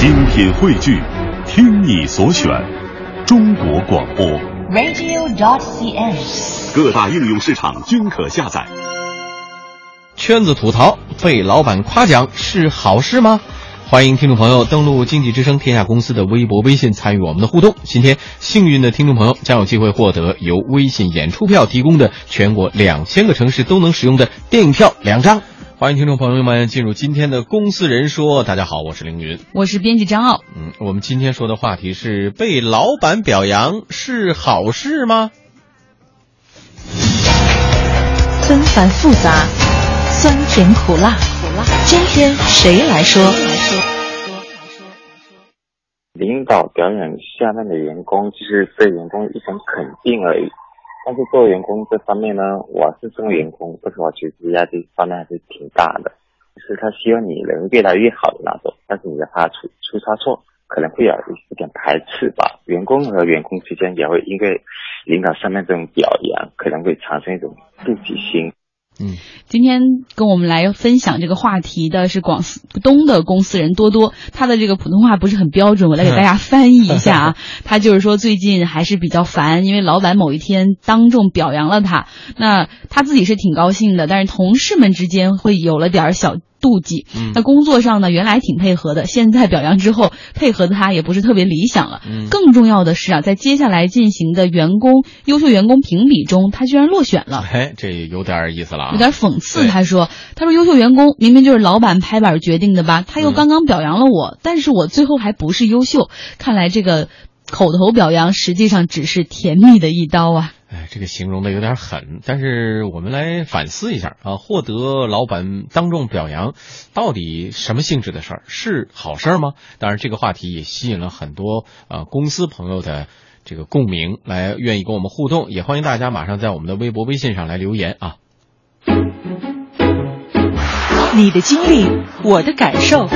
精品汇聚，听你所选，中国广播。radio.dot.cn，。各大应用市场均可下载。圈子吐槽被老板夸奖是好事吗？欢迎听众朋友登录经济之声天下公司的微博、微信参与我们的互动。今天幸运的听众朋友将有机会获得由微信演出票提供的全国两千个城市都能使用的电影票两张。欢迎听众朋友们进入今天的公司人说。大家好，我是凌云。我是编辑张傲。嗯，我们今天说的话题是被老板表扬是好事吗？纷繁复杂，酸甜苦辣，苦辣今天谁来说？领导表扬下面的员工，就是对员工一种肯定而已。但是作为员工这方面呢，我是作为员工，但是我其实压力方面还是挺大的。就是他希望你能越来越好的那种，但是你的怕出出差错，可能会有一点排斥吧。员工和员工之间也会因为领导上面这种表扬，可能会产生一种妒忌心。嗯，今天跟我们来分享这个话题的是广东的公司人多多，他的这个普通话不是很标准，我来给大家 翻译一下啊。他就是说最近还是比较烦，因为老板某一天当众表扬了他，那他自己是挺高兴的，但是同事们之间会有了点小。妒忌，那工作上呢，原来挺配合的，现在表扬之后，配合的他也不是特别理想了。嗯，更重要的是啊，在接下来进行的员工优秀员工评比中，他居然落选了。哎，这有点意思了啊，有点讽刺。他说：“他说优秀员工明明就是老板拍板决定的吧？他又刚刚表扬了我，嗯、但是我最后还不是优秀。看来这个口头表扬实际上只是甜蜜的一刀啊。”哎，这个形容的有点狠，但是我们来反思一下啊，获得老板当众表扬，到底什么性质的事儿？是好事吗？当然，这个话题也吸引了很多啊公司朋友的这个共鸣，来愿意跟我们互动，也欢迎大家马上在我们的微博、微信上来留言啊。你的经历，我的感受，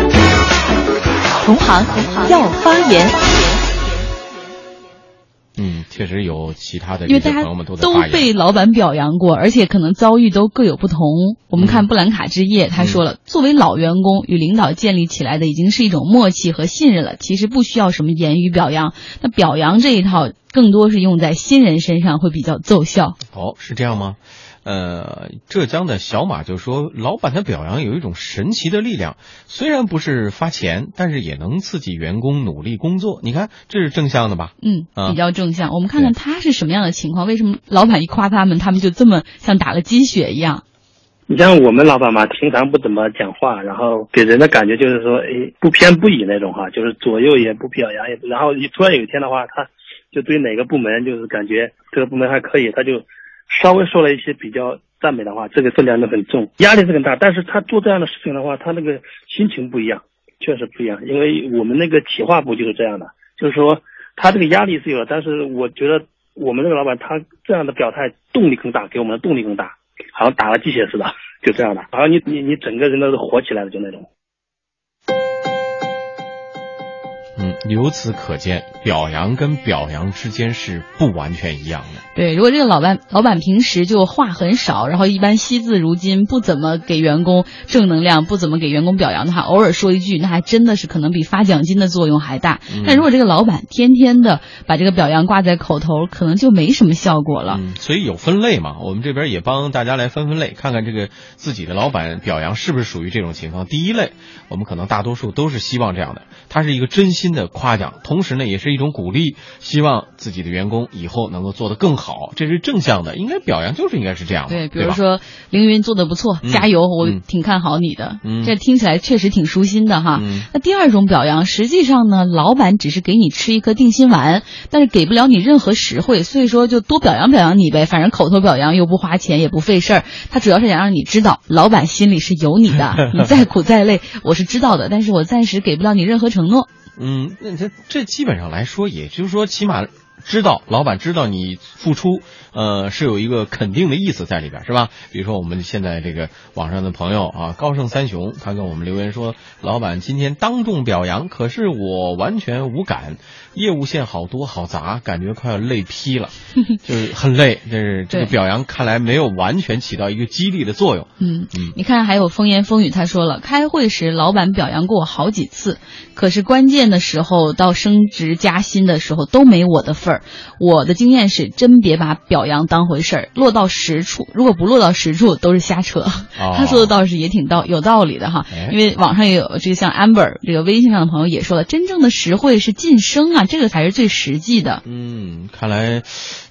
同行要发言。嗯，确实有其他的，因为大家都都被老板表扬过，而且可能遭遇都各有不同。我们看布兰卡之夜，他说了，嗯、作为老员工与领导建立起来的已经是一种默契和信任了，其实不需要什么言语表扬。那表扬这一套更多是用在新人身上会比较奏效。哦，是这样吗？呃，浙江的小马就说，老板的表扬有一种神奇的力量，虽然不是发钱，但是也能刺激员工努力工作。你看，这是正向的吧？嗯，比较正向。啊、我们看看他是什么样的情况？为什么老板一夸他们，他们就这么像打了鸡血一样？你像我们老板嘛，平常不怎么讲话，然后给人的感觉就是说，哎，不偏不倚那种哈，就是左右也不表扬，也不，然后突然有一天的话，他就对哪个部门就是感觉这个部门还可以，他就。稍微说了一些比较赞美的话，这个分量都很重，压力是很大。但是他做这样的事情的话，他那个心情不一样，确实不一样。因为我们那个企划部就是这样的，就是说他这个压力是有的，但是我觉得我们这个老板他这样的表态动力更大，给我们的动力更大，好像打了鸡血似的，就这样的，好像你你你整个人都是活起来了，就那种。嗯，由此可见，表扬跟表扬之间是不完全一样的。对，如果这个老板老板平时就话很少，然后一般惜字如金，不怎么给员工正能量，不怎么给员工表扬的话，偶尔说一句，那还真的是可能比发奖金的作用还大。嗯、但如果这个老板天天的把这个表扬挂在口头，可能就没什么效果了。嗯，所以有分类嘛，我们这边也帮大家来分分类，看看这个自己的老板表扬是不是属于这种情况。第一类，我们可能大多数都是希望这样的，他是一个真心的夸奖。同时呢，也是一种鼓励，希望自己的员工以后能够做得更好，这是正向的。应该表扬就是应该是这样的。对，比如说凌云做的不错，嗯、加油，我挺看好你的。嗯，这听起来确实挺舒心的哈。嗯，那第二种表扬，实际上呢，老板只是给你吃一颗定心丸，但是给不了你任何实惠，所以说就多表扬表扬你呗，反正口头表扬又不花钱也不费事儿。他主要是想让你知道，老板心里是有你的，你再苦再累，我是知道的，但是我暂时给不了你任何承诺。嗯，那这这基本上来说，也就是说，起码知道老板知道你付出，呃，是有一个肯定的意思在里边，是吧？比如说我们现在这个网上的朋友啊，高盛三雄，他跟我们留言说，老板今天当众表扬，可是我完全无感，业务线好多好杂，感觉快要累劈了，就是很累。但是这个表扬看来没有完全起到一个激励的作用。嗯嗯，你看，还有风言风语，他说了，开会时老板表扬过我好几次，可是关键的时候到升职加薪的时候都没我的份儿。我的经验是，真别把表扬当回事儿，落到实处，如果不落到实处，都是瞎扯。他说的倒是也挺道有道理的哈哎，因为网上也有这个像 Amber 这个微信上的朋友也说了，真正的实惠是晋升啊，这个才是最实际的。嗯，看来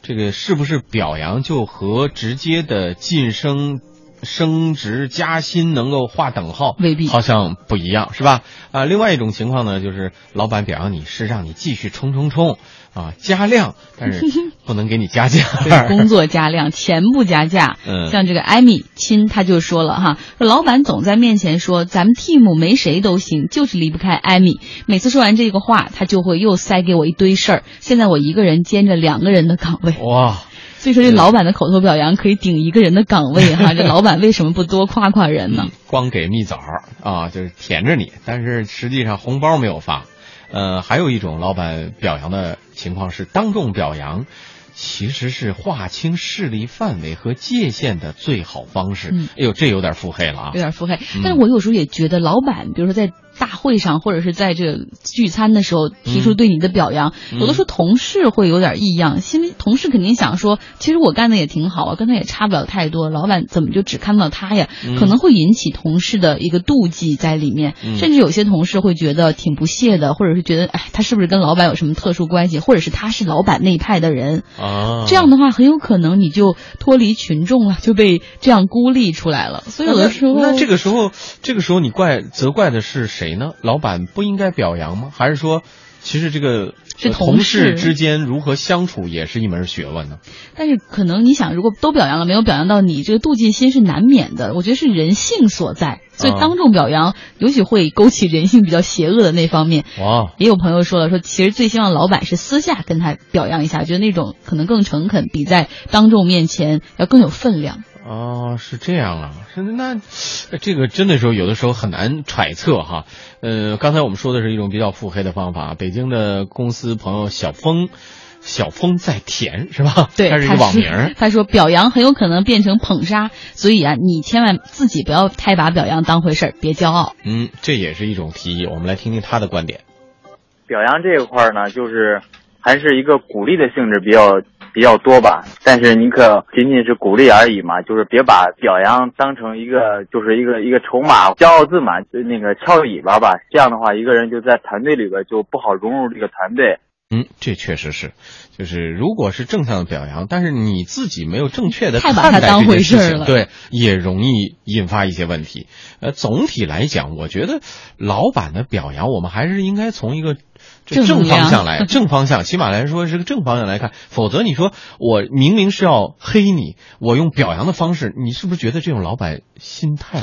这个是不是表扬就和直接的晋升、升职加薪能够划等号？未必好像不一样，是吧？啊，另外一种情况呢，就是老板表扬你是让你继续冲冲冲啊，加量，但是不能给你加价。对，工作加量，钱不加价。嗯像这个艾米亲他就说了哈，说老板总在面前说咱们 team 没谁都行，就是离不开艾米。每次说完这个话，他就会又塞给我一堆事儿。现在我一个人兼着两个人的岗位，哇，所以说这老板的口头表扬可以顶一个人的岗位哈。这老板为什么不多夸夸人呢？光给蜜枣啊，就是舔着你，但是实际上红包没有发。呃，还有一种老板表扬的情况是当众表扬，其实是划清势力范围和界限的最好方式。嗯哎呦，这有点腹黑了啊有！点腹黑嗯。但是我有时候也觉得，老板比如说在大会上或者是在这个聚餐的时候提出对你的表扬，嗯有的时候同事会有点异样，心里同事肯定想说，其实我干的也挺好啊，跟他也差不了太多，老板怎么就只看到他呀？嗯可能会引起同事的一个妒忌在里面，嗯甚至有些同事会觉得挺不屑的，或者是觉得，哎，他是不是跟老板有什么特殊关系，或者是他是老板那一派的人？啊，这样的话，很有可能你就脱离群众了，就被这样孤立出来了。所以有的时候，那那这个时候，这个时候你怪责怪的是谁呢？老板不应该表扬吗？还是说，其实这个是呃同同事事之间如何相处也是一门学问呢？但是可能你想，如果都表扬了，没有表扬到你，这个妒忌心是难免的。我觉得是人性所在，所以啊当众表扬，尤其会勾起人性比较邪恶的那方面。哇，也有朋友说了，说其实最希望老板是私下跟他表扬一下，觉得那种可能更诚恳，比在当众面前要更有分量。哦，是这样啊，是那这个真的时候有的时候很难揣测哈。呃，刚才我们说的是一种比较腹黑的方法，北京的公司朋友小峰。小峰在田是吧？对，他是一个网名儿。他说表扬很有可能变成捧杀，所以啊，你千万自己不要太把表扬当回事儿，别骄傲。嗯，这也是一种提议。我们来听听他的观点。表扬这一块呢，就是还是一个鼓励的性质比较比较多吧，但是你可仅仅是鼓励而已嘛，就是别把表扬当成一个就是一个一个筹码、骄傲自满、就那个翘尾巴吧。这样的话，一个人就在团队里边就不好融入这个团队。嗯，这确实是，就是如果是正向的表扬，但是你自己没有正确的太把看待这件它当回事儿了对，也容易引发一些问题。呃，总体来讲，我觉得老板的表扬，我们还是应该从一个正方向来，正方向，起码来说是个正方向来看。否则你说我明明是要黑你，我用表扬的方式，你是不是觉得这种老板心态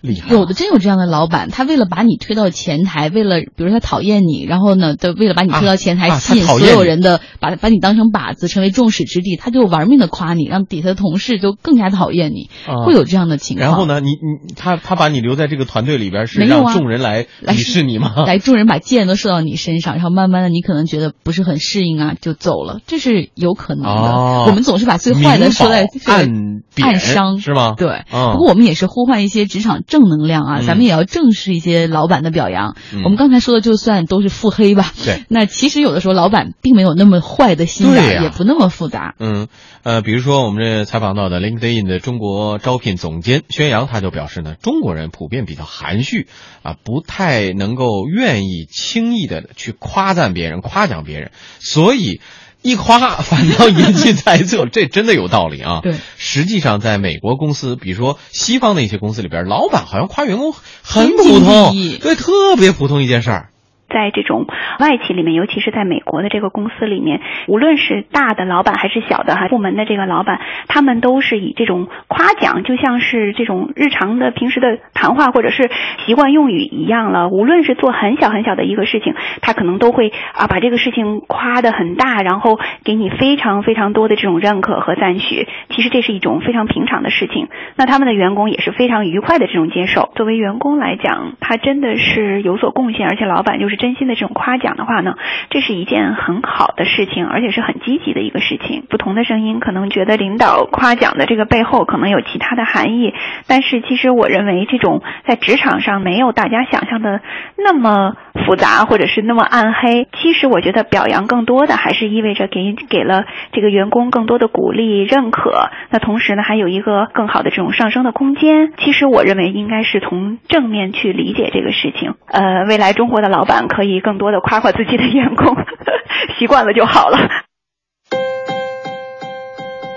厉害？有的真有这样的老板，他为了把你推到前台，为了比如他讨厌你，然后呢，他为了把你推到前台，吸引所有人的把把你当成靶子，成为众矢之的，他就玩命的夸你，让底下的同事就更加讨厌你，啊会有这样的情况。然后？呢，你你他他把你留在这个团队里边，是没有众人来来鄙视你吗？来，众人把箭都射到你身上，然后慢慢的，你可能觉得不是很适应啊，就走了，这是有可能的。哦我们总是把最坏的说在暗贬暗伤是吗？对，嗯不过我们也是呼唤一些职场正能量啊，嗯咱们也要正视一些老板的表扬。嗯我们刚才说的就算都是腹黑吧，对，那其实有的时候老板并没有那么坏的心眼儿，对呀也不那么复杂。嗯，呃，比如说我们这采访到的 LinkedIn 的中国招聘总监宣阳，他就表示呢，中国人普遍比较含蓄啊，不太能够愿意轻易的去夸赞别人、夸奖别人，所以。一夸反倒引起猜测，这真的有道理啊。对，实际上在美国公司，比如说西方的一些公司里边，老板好像夸员工很普通，对，特别普通一件事儿。在这种外企里面，尤其是在美国的这个公司里面，无论是大的老板还是小的哈部门的这个老板，他们都是以这种夸奖，就像是这种日常的平时的谈话或者是习惯用语一样了。无论是做很小很小的一个事情，他可能都会啊把这个事情夸得很大，然后给你非常非常多的这种认可和赞许。其实这是一种非常平常的事情。那他们的员工也是非常愉快的这种接受。作为员工来讲，他真的是有所贡献，而且老板就是真心的这种夸奖的话呢，这是一件很好的事情，而且是很积极的一个事情。不同的声音可能觉得领导夸奖的这个背后可能有其他的含义，但是其实我认为这种在职场上没有大家想象的那么复杂或者是那么暗黑。其实我觉得表扬更多的还是意味着给给了这个员工更多的鼓励、认可。那同时呢，还有一个更好的这种上升的空间。其实我认为应该是从正面去理解这个事情。呃，未来中国的老板可以更多的夸夸自己的员工，习惯了就好了。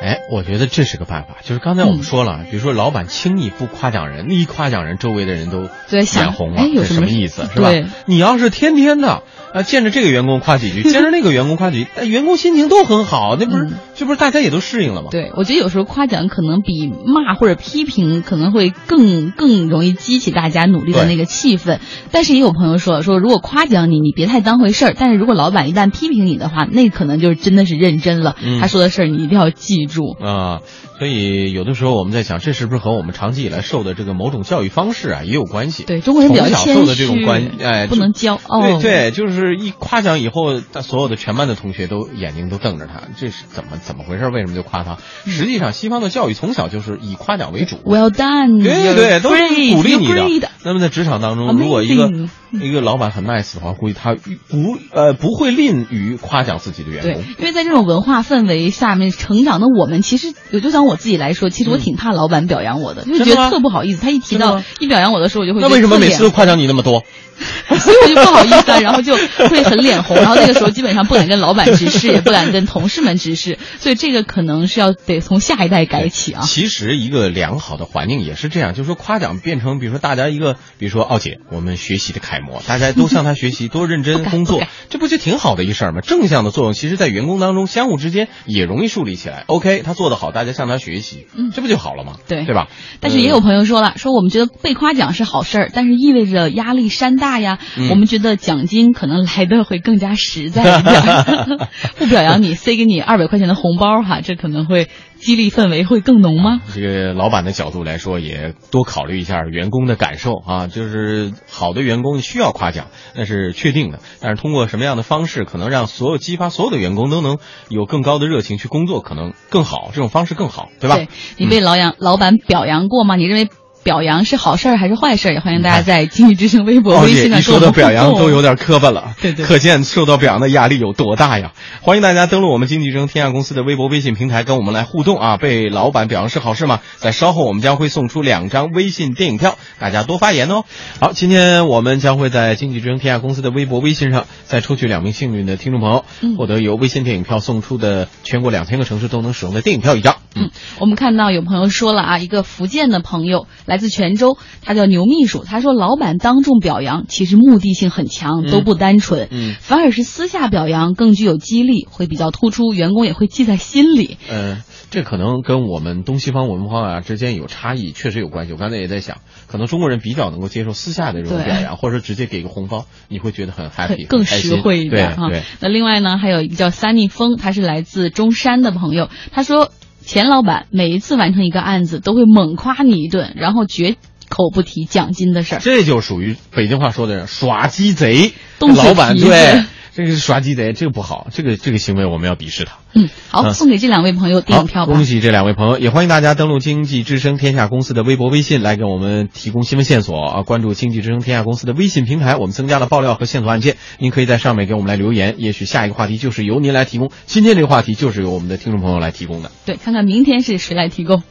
哎，我觉得这是个办法，就是刚才我们说了，比如说老板轻易不夸奖人，一夸奖人，周围的人都眼红了，哎，有什么意思是吧？你要是天天的。啊，见着这个员工夸几句，见着那个员工夸几句，但，员工心情都很好，那不是，这不是大家也都适应了吗？对，我觉得有时候夸奖可能比骂或者批评可能会更更容易激起大家努力的那个气氛。但是也有朋友说说，如果夸奖你，你别太当回事儿；但是如果老板一旦批评你的话，那可能就是真的是认真了。他说的事儿你一定要记住啊。所以有的时候我们在想，这是不是和我们长期以来受的这个某种教育方式啊也有关系？对中国人比较谦虚，哎，不能骄傲。对对，就是一夸奖以后，所有的全班的同学都眼睛都瞪着他，这是怎么怎么回事？为什么就夸他？实际上，西方的教育从小就是以夸奖为主。Well done，对对对，都是鼓励你的。那么在职场当中，如果一个一个老板很 nice 的话，估计他不呃不会吝于夸奖自己的员工。对，因为在这种文化氛围下面成长的我们，其实就像我自己来说，其实我挺怕老板表扬我的，就觉得特不好意思。他一提到一表扬我的时候，我就会那为什么每次都夸奖你那么多？所以我就不好意思，啊然后就会很脸红，然后那个时候基本上不敢跟老板直视，也不敢跟同事们直视。所以这个可能是要得从下一代改起啊。其实一个良好的环境也是这样，就是说夸奖变成，比如说大家一个，比如说奥姐，我们学习的楷模，大家都向她学习，多认真工作，这不就挺好的一事儿吗？正向的作用，其实在员工当中相互之间也容易树立起来。OK，他做得好，大家向他学习，嗯，这不就好了吗？对，对吧？但是也有朋友说了，说我们觉得被夸奖是好事儿，但是意味着压力山大呀。我们觉得奖金可能来的会更加实在一点，不表扬你，塞给你二百块钱的红包哈，这可能会激励氛围会更浓吗？这个老板的角度来说，也多考虑一下员工的感受啊。就是好的员工需要夸奖，那是确定的。但是通过什么样的方式，可能让所有激发所有的员工都能有更高的热情去工作，可能更好。这种方式更好，对吧？你被老杨老板表扬过吗？你认为？表扬是好事儿还是坏事儿？也欢迎大家在经济之声微博、微信上说的表扬都有点磕巴了，对对，可见受到表扬的压力有多大呀！欢迎大家登录我们经济之声天下公司的微博、微信平台，跟我们来互动啊！被老板表扬是好事吗？在稍后我们将会送出两张微信电影票，大家多发言哦。好，今天我们将会在经济之声天下公司的微博、微信上再抽取两名幸运的听众朋友，获得由微信电影票送出的全国两千个城市都能使用的电影票一张。嗯，我们看到有朋友说了啊，一个福建的朋友来自泉州。他叫牛秘书，他说老板当众表扬其实目的性很强，都不单纯，嗯，反而是私下表扬更具有激励，会比较突出，员工也会记在心里。嗯，这可能跟我们东西方文化啊之间有差异，确实有关系。我刚才也在想，可能中国人比较能够接受私下的这种表扬，或者说直接给个红包，你会觉得很 happy，更实惠一点哈。那另外呢，还有一个叫 Sunny 风，他是来自中山的朋友，他说钱老板每一次完成一个案子都会猛夸你一顿，然后绝。口不提奖金的事儿，这就属于北京话说的耍鸡贼。老板对，这个是耍鸡贼，这个不好，这个这个行为我们要鄙视他。嗯，好，送给这两位朋友电影票。恭喜这两位朋友，也欢迎大家登录经济之声天下公司的微博、微信来给我们提供新闻线索啊！关注经济之声天下公司的微信平台，我们增加了爆料和线索案件，您可以在上面给我们来留言。也许下一个话题就是由您来提供，今天这个话题就是由我们的听众朋友来提供的。对，看看明天是谁来提供。